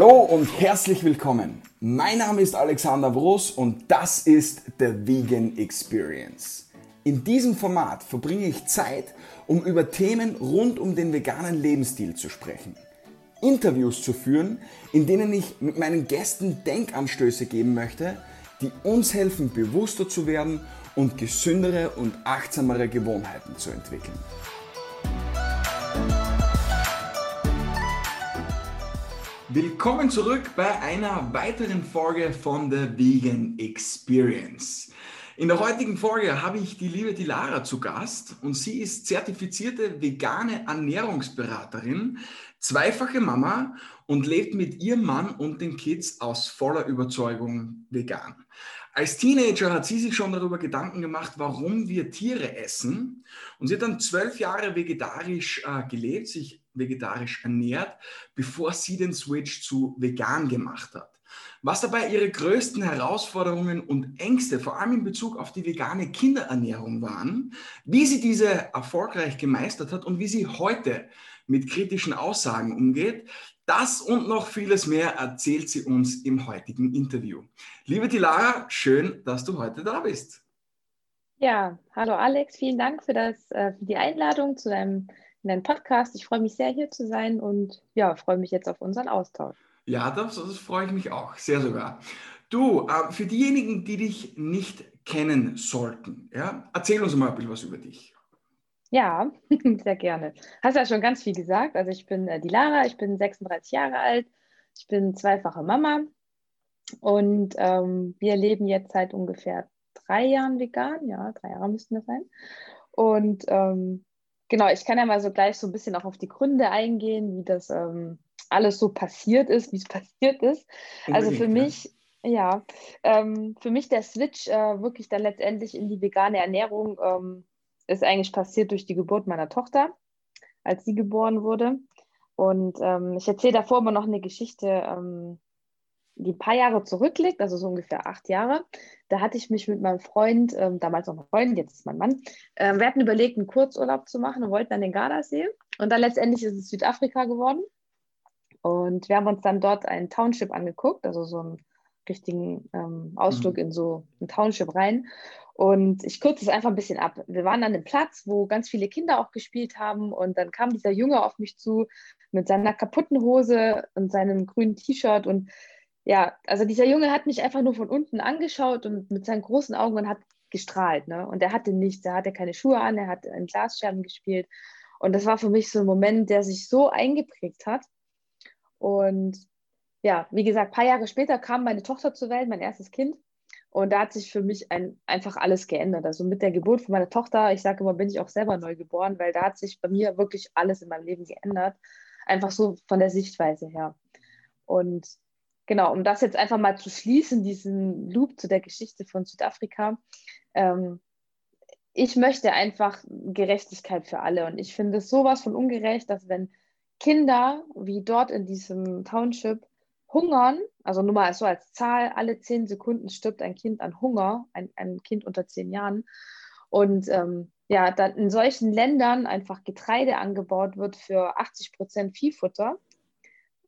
Hallo und herzlich willkommen. Mein Name ist Alexander Broß und das ist The Vegan Experience. In diesem Format verbringe ich Zeit, um über Themen rund um den veganen Lebensstil zu sprechen. Interviews zu führen, in denen ich mit meinen Gästen Denkanstöße geben möchte, die uns helfen, bewusster zu werden und gesündere und achtsamere Gewohnheiten zu entwickeln. Willkommen zurück bei einer weiteren Folge von The Vegan Experience. In der heutigen Folge habe ich die liebe Dilara zu Gast und sie ist zertifizierte vegane Ernährungsberaterin, zweifache Mama und lebt mit ihrem Mann und den Kids aus voller Überzeugung vegan. Als Teenager hat sie sich schon darüber Gedanken gemacht, warum wir Tiere essen. Und sie hat dann zwölf Jahre vegetarisch äh, gelebt, sich vegetarisch ernährt, bevor sie den Switch zu vegan gemacht hat. Was dabei ihre größten Herausforderungen und Ängste, vor allem in Bezug auf die vegane Kinderernährung waren, wie sie diese erfolgreich gemeistert hat und wie sie heute mit kritischen Aussagen umgeht, das und noch vieles mehr erzählt sie uns im heutigen Interview. Liebe Dilara, schön, dass du heute da bist. Ja, hallo Alex, vielen Dank für, das, äh, für die Einladung zu deinem, deinem Podcast. Ich freue mich sehr, hier zu sein und ja, freue mich jetzt auf unseren Austausch. Ja, das, das freue ich mich auch, sehr sogar. Du, äh, für diejenigen, die dich nicht kennen sollten, ja, erzähl uns mal ein bisschen was über dich. Ja, sehr gerne. Hast ja schon ganz viel gesagt. Also ich bin äh, die Lara, ich bin 36 Jahre alt, ich bin zweifache Mama und ähm, wir leben jetzt seit ungefähr drei Jahren vegan. Ja, drei Jahre müssten das sein. Und ähm, genau, ich kann ja mal so gleich so ein bisschen auch auf die Gründe eingehen, wie das ähm, alles so passiert ist, wie es passiert ist. Also für mich, ja, ähm, für mich der Switch äh, wirklich dann letztendlich in die vegane Ernährung ähm, ist eigentlich passiert durch die Geburt meiner Tochter, als sie geboren wurde. Und ähm, ich erzähle davor immer noch eine Geschichte, ähm, die ein paar Jahre zurückliegt, also so ungefähr acht Jahre. Da hatte ich mich mit meinem Freund, ähm, damals noch ein Freund, jetzt ist mein Mann, äh, wir hatten überlegt, einen Kurzurlaub zu machen und wollten an den Gardasee. Und dann letztendlich ist es Südafrika geworden. Und wir haben uns dann dort ein Township angeguckt, also so einen richtigen ähm, Ausflug mhm. in so ein Township rein. Und ich kürze es einfach ein bisschen ab. Wir waren an einem Platz, wo ganz viele Kinder auch gespielt haben. Und dann kam dieser Junge auf mich zu mit seiner kaputten Hose und seinem grünen T-Shirt. Und ja, also dieser Junge hat mich einfach nur von unten angeschaut und mit seinen großen Augen und hat gestrahlt. Ne? Und er hatte nichts, er hatte keine Schuhe an, er hat in Glasscherben gespielt. Und das war für mich so ein Moment, der sich so eingeprägt hat. Und ja, wie gesagt, ein paar Jahre später kam meine Tochter zur Welt, mein erstes Kind. Und da hat sich für mich ein, einfach alles geändert. Also mit der Geburt von meiner Tochter, ich sage immer, bin ich auch selber neu geboren, weil da hat sich bei mir wirklich alles in meinem Leben geändert. Einfach so von der Sichtweise her. Und genau, um das jetzt einfach mal zu schließen, diesen Loop zu der Geschichte von Südafrika. Ähm, ich möchte einfach Gerechtigkeit für alle. Und ich finde es sowas von ungerecht, dass wenn Kinder wie dort in diesem Township hungern, also nur mal so als Zahl, alle zehn Sekunden stirbt ein Kind an Hunger, ein, ein Kind unter zehn Jahren. Und ähm, ja, dann in solchen Ländern einfach Getreide angebaut wird für 80 Prozent Viehfutter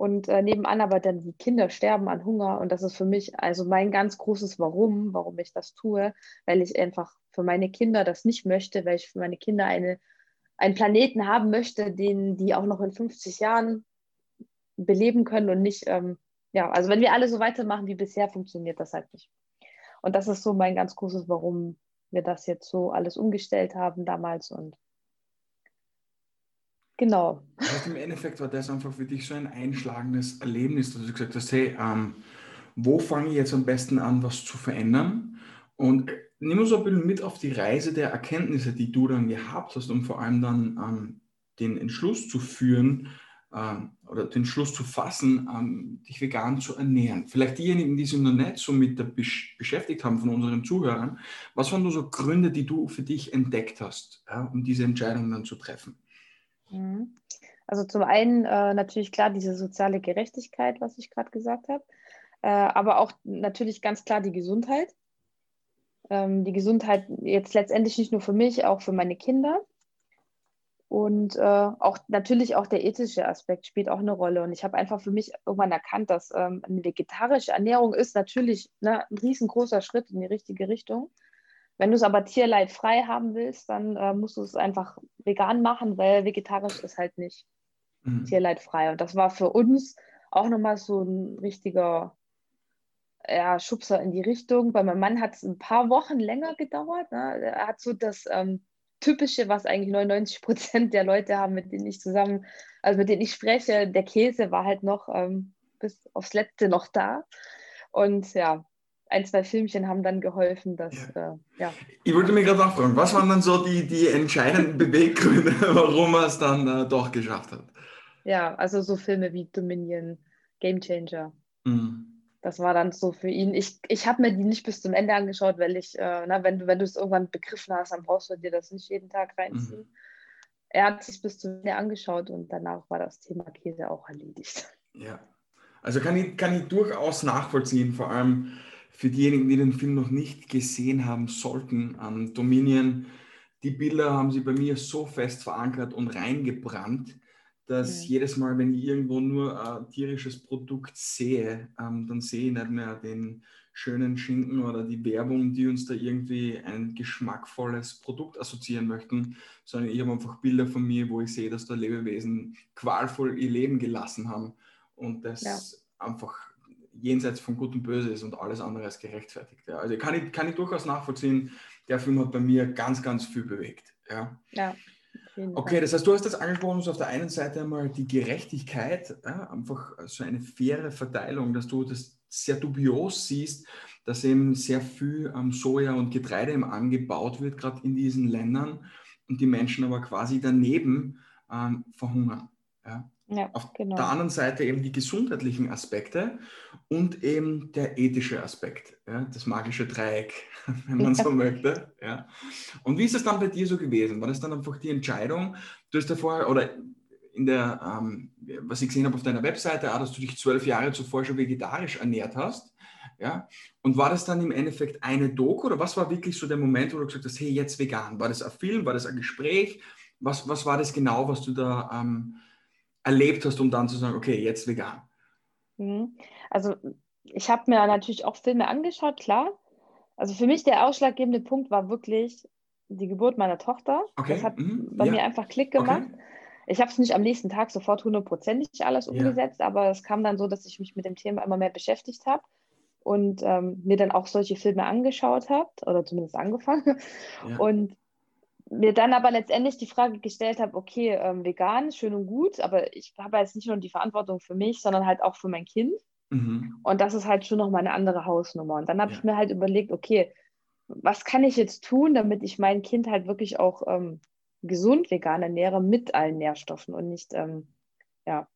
und äh, nebenan aber dann die Kinder sterben an Hunger. Und das ist für mich also mein ganz großes Warum, warum ich das tue, weil ich einfach für meine Kinder das nicht möchte, weil ich für meine Kinder eine, einen Planeten haben möchte, den die auch noch in 50 Jahren beleben können und nicht ähm, ja, also wenn wir alle so weitermachen wie bisher, funktioniert das halt nicht. Und das ist so mein ganz großes, warum wir das jetzt so alles umgestellt haben damals und genau. Also Im Endeffekt war das einfach für dich so ein einschlagendes Erlebnis, dass du gesagt hast, hey, ähm, wo fange ich jetzt am besten an, was zu verändern? Und nimm uns ein bisschen mit auf die Reise der Erkenntnisse, die du dann gehabt hast, um vor allem dann ähm, den Entschluss zu führen, ähm, oder den Schluss zu fassen, ähm, dich vegan zu ernähren. Vielleicht diejenigen, die sich noch nicht so mit der besch beschäftigt haben von unseren Zuhörern, was waren nur so Gründe, die du für dich entdeckt hast, ja, um diese Entscheidung dann zu treffen? Mhm. Also zum einen äh, natürlich klar diese soziale Gerechtigkeit, was ich gerade gesagt habe, äh, aber auch natürlich ganz klar die Gesundheit. Ähm, die Gesundheit jetzt letztendlich nicht nur für mich, auch für meine Kinder. Und äh, auch natürlich auch der ethische Aspekt spielt auch eine Rolle. Und ich habe einfach für mich irgendwann erkannt, dass ähm, eine vegetarische Ernährung ist natürlich ne, ein riesengroßer Schritt in die richtige Richtung. Wenn du es aber tierleidfrei haben willst, dann äh, musst du es einfach vegan machen, weil vegetarisch ist halt nicht mhm. tierleidfrei. Und das war für uns auch nochmal so ein richtiger ja, Schubser in die Richtung. Bei meinem Mann hat es ein paar Wochen länger gedauert. Ne? Er hat so das ähm, Typische, was eigentlich 99 Prozent der Leute haben, mit denen ich zusammen, also mit denen ich spreche, der Käse war halt noch ähm, bis aufs Letzte noch da. Und ja, ein, zwei Filmchen haben dann geholfen, dass, ja. Äh, ja. Ich wollte mich gerade nachfragen, was waren dann so die, die entscheidenden Beweggründe, warum er es dann äh, doch geschafft hat? Ja, also so Filme wie Dominion, Game Changer. Mhm das war dann so für ihn. Ich, ich habe mir die nicht bis zum Ende angeschaut, weil ich, äh, na, wenn du wenn es irgendwann begriffen hast, dann brauchst du dir das nicht jeden Tag reinziehen. Mhm. Er hat sich bis zum Ende angeschaut und danach war das Thema Käse auch erledigt. Ja, also kann ich, kann ich durchaus nachvollziehen, vor allem für diejenigen, die den Film noch nicht gesehen haben sollten. An Dominion, die Bilder haben sie bei mir so fest verankert und reingebrannt dass mhm. jedes Mal, wenn ich irgendwo nur ein tierisches Produkt sehe, ähm, dann sehe ich nicht mehr den schönen Schinken oder die Werbung, die uns da irgendwie ein geschmackvolles Produkt assoziieren möchten, sondern ich habe einfach Bilder von mir, wo ich sehe, dass da Lebewesen qualvoll ihr Leben gelassen haben und das ja. einfach jenseits von Gut und Böse ist und alles andere als gerechtfertigt. Ja. Also kann ich, kann ich durchaus nachvollziehen, der Film hat bei mir ganz, ganz viel bewegt. Ja. ja. Okay, das heißt, du hast das angesprochen, so auf der einen Seite einmal die Gerechtigkeit, ja, einfach so eine faire Verteilung, dass du das sehr dubios siehst, dass eben sehr viel ähm, Soja und Getreide im angebaut wird, gerade in diesen Ländern, und die Menschen aber quasi daneben ähm, verhungern. Ja. Ja, Auf genau. der anderen Seite eben die gesundheitlichen Aspekte und eben der ethische Aspekt, ja, das magische Dreieck, wenn man so möchte. Ja. Und wie ist es dann bei dir so gewesen? War das dann einfach die Entscheidung, du hast ja vorher, oder in der, ähm, was ich gesehen habe auf deiner Webseite, auch, dass du dich zwölf Jahre zuvor schon vegetarisch ernährt hast. Ja? Und war das dann im Endeffekt eine Doku oder was war wirklich so der Moment, wo du gesagt hast, hey, jetzt vegan? War das ein Film, war das ein Gespräch? Was, was war das genau, was du da ähm, erlebt hast, um dann zu sagen, okay, jetzt vegan? Mhm. Also ich habe mir natürlich auch Filme angeschaut, klar. Also für mich der ausschlaggebende Punkt war wirklich die Geburt meiner Tochter. Okay. Das hat mhm. bei ja. mir einfach Klick gemacht. Okay. Ich habe es nicht am nächsten Tag sofort hundertprozentig alles umgesetzt, ja. aber es kam dann so, dass ich mich mit dem Thema immer mehr beschäftigt habe und ähm, mir dann auch solche Filme angeschaut habe oder zumindest angefangen. Ja. Und mir dann aber letztendlich die Frage gestellt habe, okay, ähm, vegan, schön und gut, aber ich habe jetzt nicht nur die Verantwortung für mich, sondern halt auch für mein Kind. Mhm. Und das ist halt schon noch mal eine andere Hausnummer. Und dann habe ja. ich mir halt überlegt, okay, was kann ich jetzt tun, damit ich mein Kind halt wirklich auch ähm, gesund vegan ernähre mit allen Nährstoffen und nicht, ähm, ja,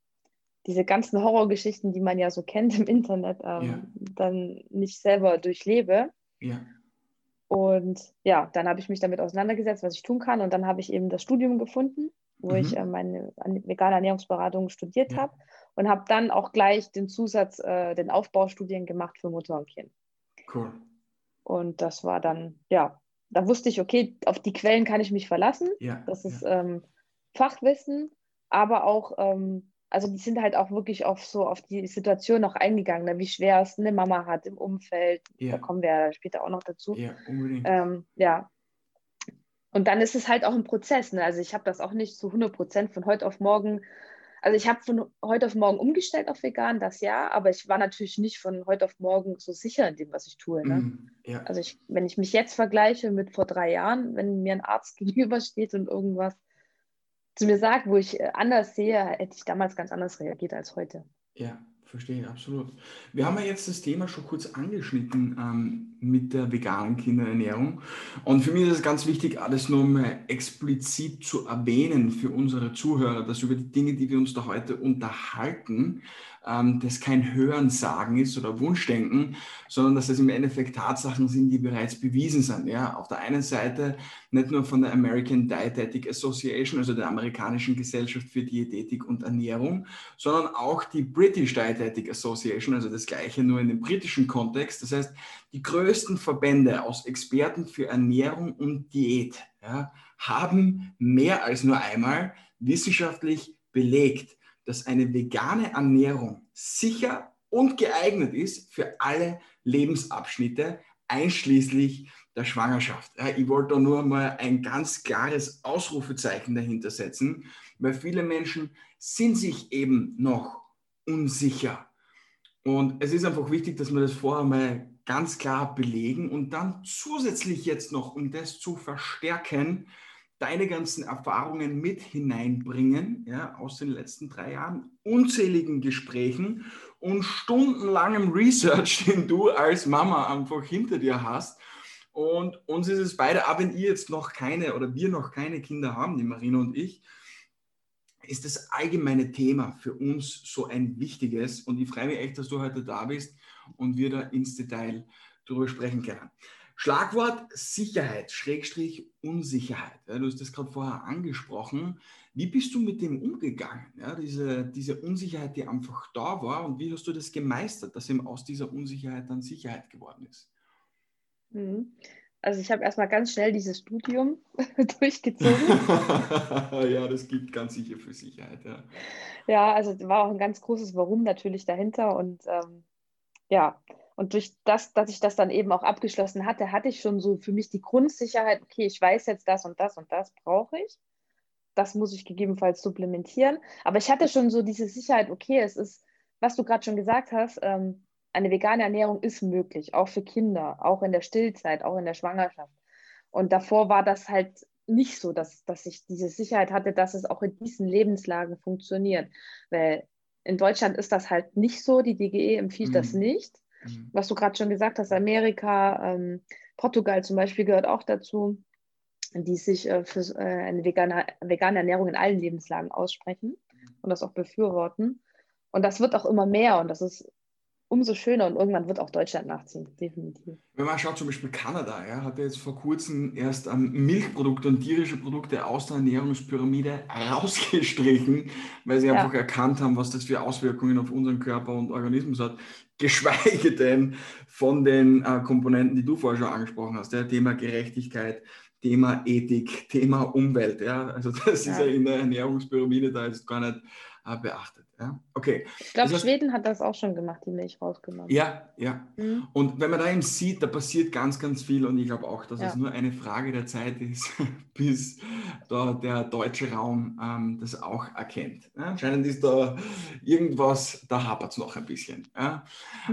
diese ganzen Horrorgeschichten, die man ja so kennt im Internet, ähm, ja. dann nicht selber durchlebe. Ja. Und ja, dann habe ich mich damit auseinandergesetzt, was ich tun kann. Und dann habe ich eben das Studium gefunden, wo mhm. ich äh, meine vegane Ernährungsberatung studiert ja. habe und habe dann auch gleich den Zusatz, äh, den Aufbaustudien gemacht für Mutter und Kind. Cool. Und das war dann, ja, da wusste ich, okay, auf die Quellen kann ich mich verlassen. Ja, das ist ja. ähm, Fachwissen, aber auch ähm, also die sind halt auch wirklich auf so auf die Situation noch eingegangen, ne? wie schwer es eine Mama hat im Umfeld. Ja. Da kommen wir ja später auch noch dazu. Ja, unbedingt. Ähm, ja. Und dann ist es halt auch ein Prozess. Ne? Also ich habe das auch nicht zu 100 Prozent von heute auf morgen. Also ich habe von heute auf morgen umgestellt auf vegan, das ja, aber ich war natürlich nicht von heute auf morgen so sicher in dem, was ich tue. Ne? Mm, ja. Also ich, wenn ich mich jetzt vergleiche mit vor drei Jahren, wenn mir ein Arzt gegenübersteht und irgendwas zu mir sagt, wo ich äh, anders sehe, hätte ich damals ganz anders reagiert als heute. Ja, verstehe, absolut. Wir haben ja jetzt das Thema schon kurz angeschnitten ähm, mit der veganen Kinderernährung. Und für mich ist es ganz wichtig, alles nur mal explizit zu erwähnen für unsere Zuhörer, dass über die Dinge, die wir uns da heute unterhalten, ähm, das kein Hörensagen ist oder Wunschdenken, sondern dass das im Endeffekt Tatsachen sind, die bereits bewiesen sind. Ja? Auf der einen Seite nicht nur von der American Dietetic Association, also der amerikanischen Gesellschaft für Diätetik und Ernährung, sondern auch die British Dietetic Association, also das gleiche nur in dem britischen Kontext. Das heißt, die größten Verbände aus Experten für Ernährung und Diät ja, haben mehr als nur einmal wissenschaftlich belegt, dass eine vegane Ernährung sicher und geeignet ist für alle Lebensabschnitte, einschließlich der Schwangerschaft. Ich wollte da nur mal ein ganz klares Ausrufezeichen dahinter setzen, weil viele Menschen sind sich eben noch unsicher. Und es ist einfach wichtig, dass wir das vorher mal ganz klar belegen und dann zusätzlich jetzt noch, um das zu verstärken, deine ganzen Erfahrungen mit hineinbringen, ja, aus den letzten drei Jahren, unzähligen Gesprächen und stundenlangem Research, den du als Mama einfach hinter dir hast. Und uns ist es beide, auch wenn ihr jetzt noch keine oder wir noch keine Kinder haben, die Marina und ich, ist das allgemeine Thema für uns so ein wichtiges. Und ich freue mich echt, dass du heute da bist und wir da ins Detail darüber sprechen können. Schlagwort Sicherheit, Schrägstrich Unsicherheit. Ja, du hast das gerade vorher angesprochen. Wie bist du mit dem umgegangen? Ja, diese, diese Unsicherheit, die einfach da war und wie hast du das gemeistert, dass eben aus dieser Unsicherheit dann Sicherheit geworden ist? Mhm. Also ich habe erstmal ganz schnell dieses Studium durchgezogen. ja, das gibt ganz sicher für Sicherheit. Ja, ja also war auch ein ganz großes Warum natürlich dahinter und ähm, ja, und durch das, dass ich das dann eben auch abgeschlossen hatte, hatte ich schon so für mich die Grundsicherheit, okay, ich weiß jetzt das und das und das brauche ich. Das muss ich gegebenenfalls supplementieren. Aber ich hatte schon so diese Sicherheit, okay, es ist, was du gerade schon gesagt hast, ähm, eine vegane Ernährung ist möglich, auch für Kinder, auch in der Stillzeit, auch in der Schwangerschaft. Und davor war das halt nicht so, dass, dass ich diese Sicherheit hatte, dass es auch in diesen Lebenslagen funktioniert. Weil in Deutschland ist das halt nicht so, die DGE empfiehlt mhm. das nicht. Mhm. Was du gerade schon gesagt hast, Amerika, ähm, Portugal zum Beispiel gehört auch dazu, die sich äh, für äh, eine vegane, vegane Ernährung in allen Lebenslagen aussprechen und das auch befürworten. Und das wird auch immer mehr und das ist umso schöner und irgendwann wird auch Deutschland nachziehen, definitiv. Wenn man schaut, zum Beispiel Kanada, ja, hat jetzt vor kurzem erst ähm, Milchprodukte und tierische Produkte aus der Ernährungspyramide rausgestrichen, weil sie ja. einfach erkannt haben, was das für Auswirkungen auf unseren Körper und Organismus hat geschweige denn von den äh, Komponenten, die du vorher schon angesprochen hast, ja, Thema Gerechtigkeit, Thema Ethik, Thema Umwelt. Ja? Also das ja. ist ja in der Ernährungspyramide da ist gar nicht beachtet. Ja? Okay. Ich glaube, das heißt, Schweden hat das auch schon gemacht, die Milch rausgenommen. Ja, ja. Mhm. Und wenn man da eben sieht, da passiert ganz, ganz viel und ich glaube auch, dass ja. es nur eine Frage der Zeit ist, bis da der deutsche Raum ähm, das auch erkennt. Ja? Anscheinend ist da irgendwas, da hapert es noch ein bisschen. Ja?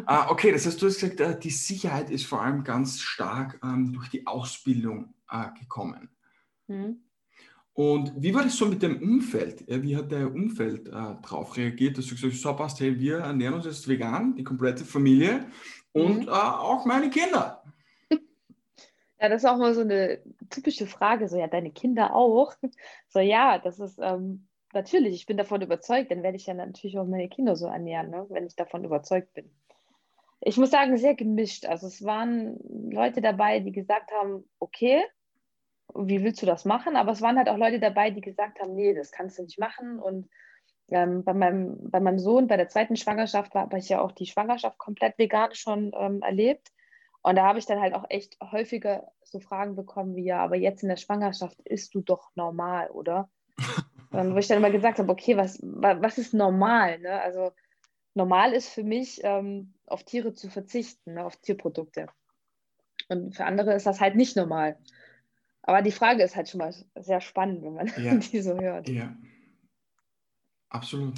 Äh, okay, das heißt, du hast gesagt, äh, die Sicherheit ist vor allem ganz stark ähm, durch die Ausbildung äh, gekommen. Mhm. Und wie war das so mit dem Umfeld? Wie hat der Umfeld äh, darauf reagiert, dass du gesagt hast, so passt, hey, wir ernähren uns jetzt vegan, die komplette Familie und mhm. äh, auch meine Kinder? Ja, das ist auch mal so eine typische Frage, so ja, deine Kinder auch? So ja, das ist ähm, natürlich, ich bin davon überzeugt, dann werde ich ja natürlich auch meine Kinder so ernähren, ne, wenn ich davon überzeugt bin. Ich muss sagen, sehr gemischt. Also es waren Leute dabei, die gesagt haben, okay, wie willst du das machen? Aber es waren halt auch Leute dabei, die gesagt haben, nee, das kannst du nicht machen. Und ähm, bei, meinem, bei meinem Sohn, bei der zweiten Schwangerschaft, habe ich ja auch die Schwangerschaft komplett vegan schon ähm, erlebt. Und da habe ich dann halt auch echt häufiger so Fragen bekommen wie, ja, aber jetzt in der Schwangerschaft isst du doch normal, oder? Und wo ich dann immer gesagt habe, okay, was, was ist normal? Ne? Also normal ist für mich, ähm, auf Tiere zu verzichten, ne? auf Tierprodukte. Und für andere ist das halt nicht normal. Aber die Frage ist halt schon mal sehr spannend, wenn man ja. die so hört. Ja, absolut.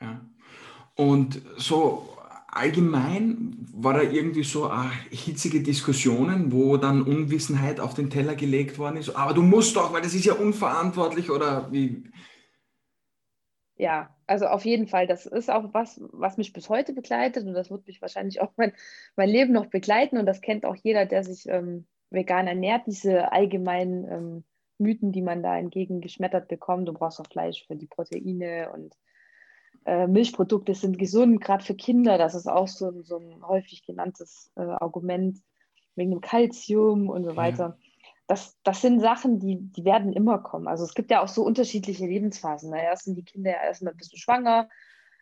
Ja. Und so allgemein war da irgendwie so ach, hitzige Diskussionen, wo dann Unwissenheit auf den Teller gelegt worden ist. Aber du musst doch, weil das ist ja unverantwortlich oder wie? Ja, also auf jeden Fall. Das ist auch was, was mich bis heute begleitet und das wird mich wahrscheinlich auch mein, mein Leben noch begleiten und das kennt auch jeder, der sich ähm, vegan ernährt, diese allgemeinen ähm, Mythen, die man da entgegengeschmettert bekommt. Du brauchst auch Fleisch für die Proteine und äh, Milchprodukte sind gesund, gerade für Kinder. Das ist auch so, so ein häufig genanntes äh, Argument wegen dem Kalzium und so weiter. Ja. Das, das sind Sachen, die, die werden immer kommen. Also es gibt ja auch so unterschiedliche Lebensphasen. Na, erst sind die Kinder ja erstmal ein bisschen schwanger,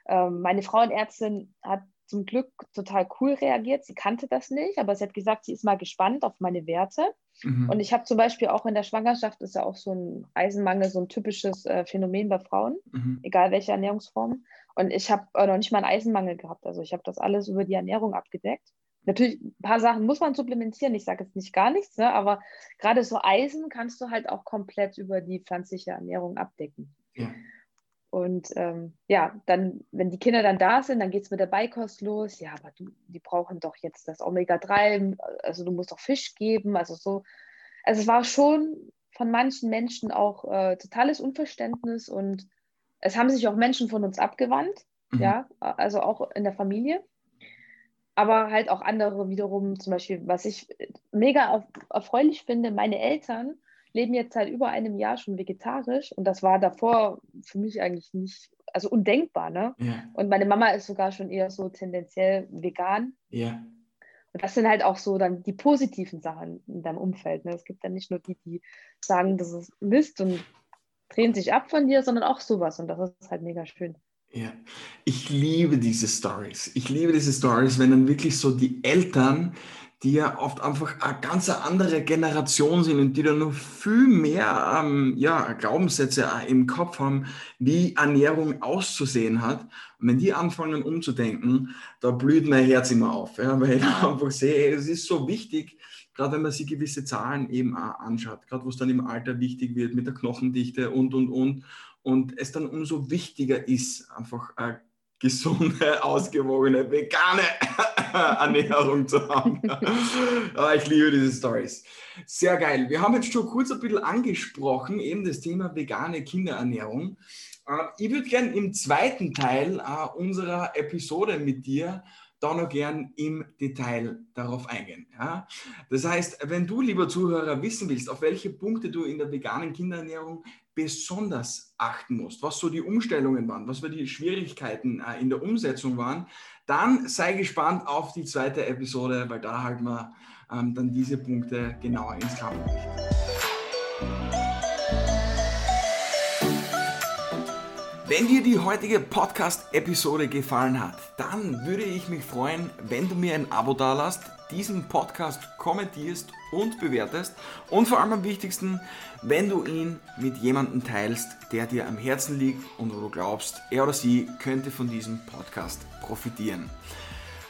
Ähm, meine Frauenärztin hat zum Glück total cool reagiert. Sie kannte das nicht, aber sie hat gesagt, sie ist mal gespannt auf meine Werte. Mhm. Und ich habe zum Beispiel auch in der Schwangerschaft, ist ja auch so ein Eisenmangel, so ein typisches äh, Phänomen bei Frauen, mhm. egal welche Ernährungsform. Und ich habe äh, noch nicht mal einen Eisenmangel gehabt. Also ich habe das alles über die Ernährung abgedeckt. Natürlich, ein paar Sachen muss man supplementieren. Ich sage jetzt nicht gar nichts, ne? aber gerade so Eisen kannst du halt auch komplett über die pflanzliche Ernährung abdecken. Ja. Und ähm, ja, dann, wenn die Kinder dann da sind, dann geht es mit der Beikost los. Ja, aber du, die brauchen doch jetzt das Omega-3, also du musst doch Fisch geben. Also so, also es war schon von manchen Menschen auch äh, totales Unverständnis und es haben sich auch Menschen von uns abgewandt, mhm. ja, also auch in der Familie. Aber halt auch andere wiederum, zum Beispiel, was ich mega erfreulich finde, meine Eltern leben jetzt seit über einem Jahr schon vegetarisch und das war davor für mich eigentlich nicht, also undenkbar, ne? Ja. Und meine Mama ist sogar schon eher so tendenziell vegan. Ja. Und das sind halt auch so dann die positiven Sachen in deinem Umfeld. Ne? Es gibt dann nicht nur die, die sagen, das ist Mist und drehen sich ab von dir, sondern auch sowas. Und das ist halt mega schön. Ja, ich liebe diese Stories. Ich liebe diese Stories, wenn dann wirklich so die Eltern die ja oft einfach eine ganz andere Generation sind und die dann noch viel mehr ähm, ja, Glaubenssätze im Kopf haben, wie Ernährung auszusehen hat. Und wenn die anfangen umzudenken, da blüht mein Herz immer auf, ja, weil ich einfach sehe, es ist so wichtig, gerade wenn man sich gewisse Zahlen eben auch anschaut, gerade wo es dann im Alter wichtig wird mit der Knochendichte und, und, und. Und es dann umso wichtiger ist, einfach eine gesunde, ausgewogene, vegane Ernährung zu haben. Ich liebe diese Stories. Sehr geil. Wir haben jetzt schon kurz ein bisschen angesprochen, eben das Thema vegane Kinderernährung. Äh, ich würde gerne im zweiten Teil äh, unserer Episode mit dir da noch gern im Detail darauf eingehen. Ja? Das heißt, wenn du, lieber Zuhörer, wissen willst, auf welche Punkte du in der veganen Kinderernährung besonders achten musst, was so die Umstellungen waren, was die Schwierigkeiten äh, in der Umsetzung waren, dann sei gespannt auf die zweite Episode, weil da halten wir ähm, dann diese Punkte genauer ins Klammerlicht. Wenn dir die heutige Podcast-Episode gefallen hat, dann würde ich mich freuen, wenn du mir ein Abo dalasst, diesen Podcast kommentierst und bewertest und vor allem am wichtigsten, wenn du ihn mit jemandem teilst, der dir am Herzen liegt und wo du glaubst, er oder sie könnte von diesem Podcast profitieren.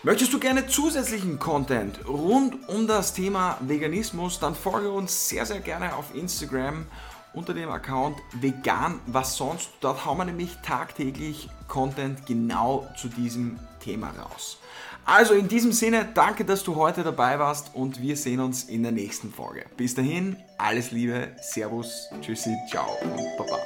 Möchtest du gerne zusätzlichen Content rund um das Thema Veganismus, dann folge uns sehr, sehr gerne auf Instagram unter dem Account vegan was sonst. Dort hauen wir nämlich tagtäglich Content genau zu diesem Thema raus. Also in diesem Sinne, danke, dass du heute dabei warst und wir sehen uns in der nächsten Folge. Bis dahin, alles Liebe, Servus, Tschüssi, ciao und Baba.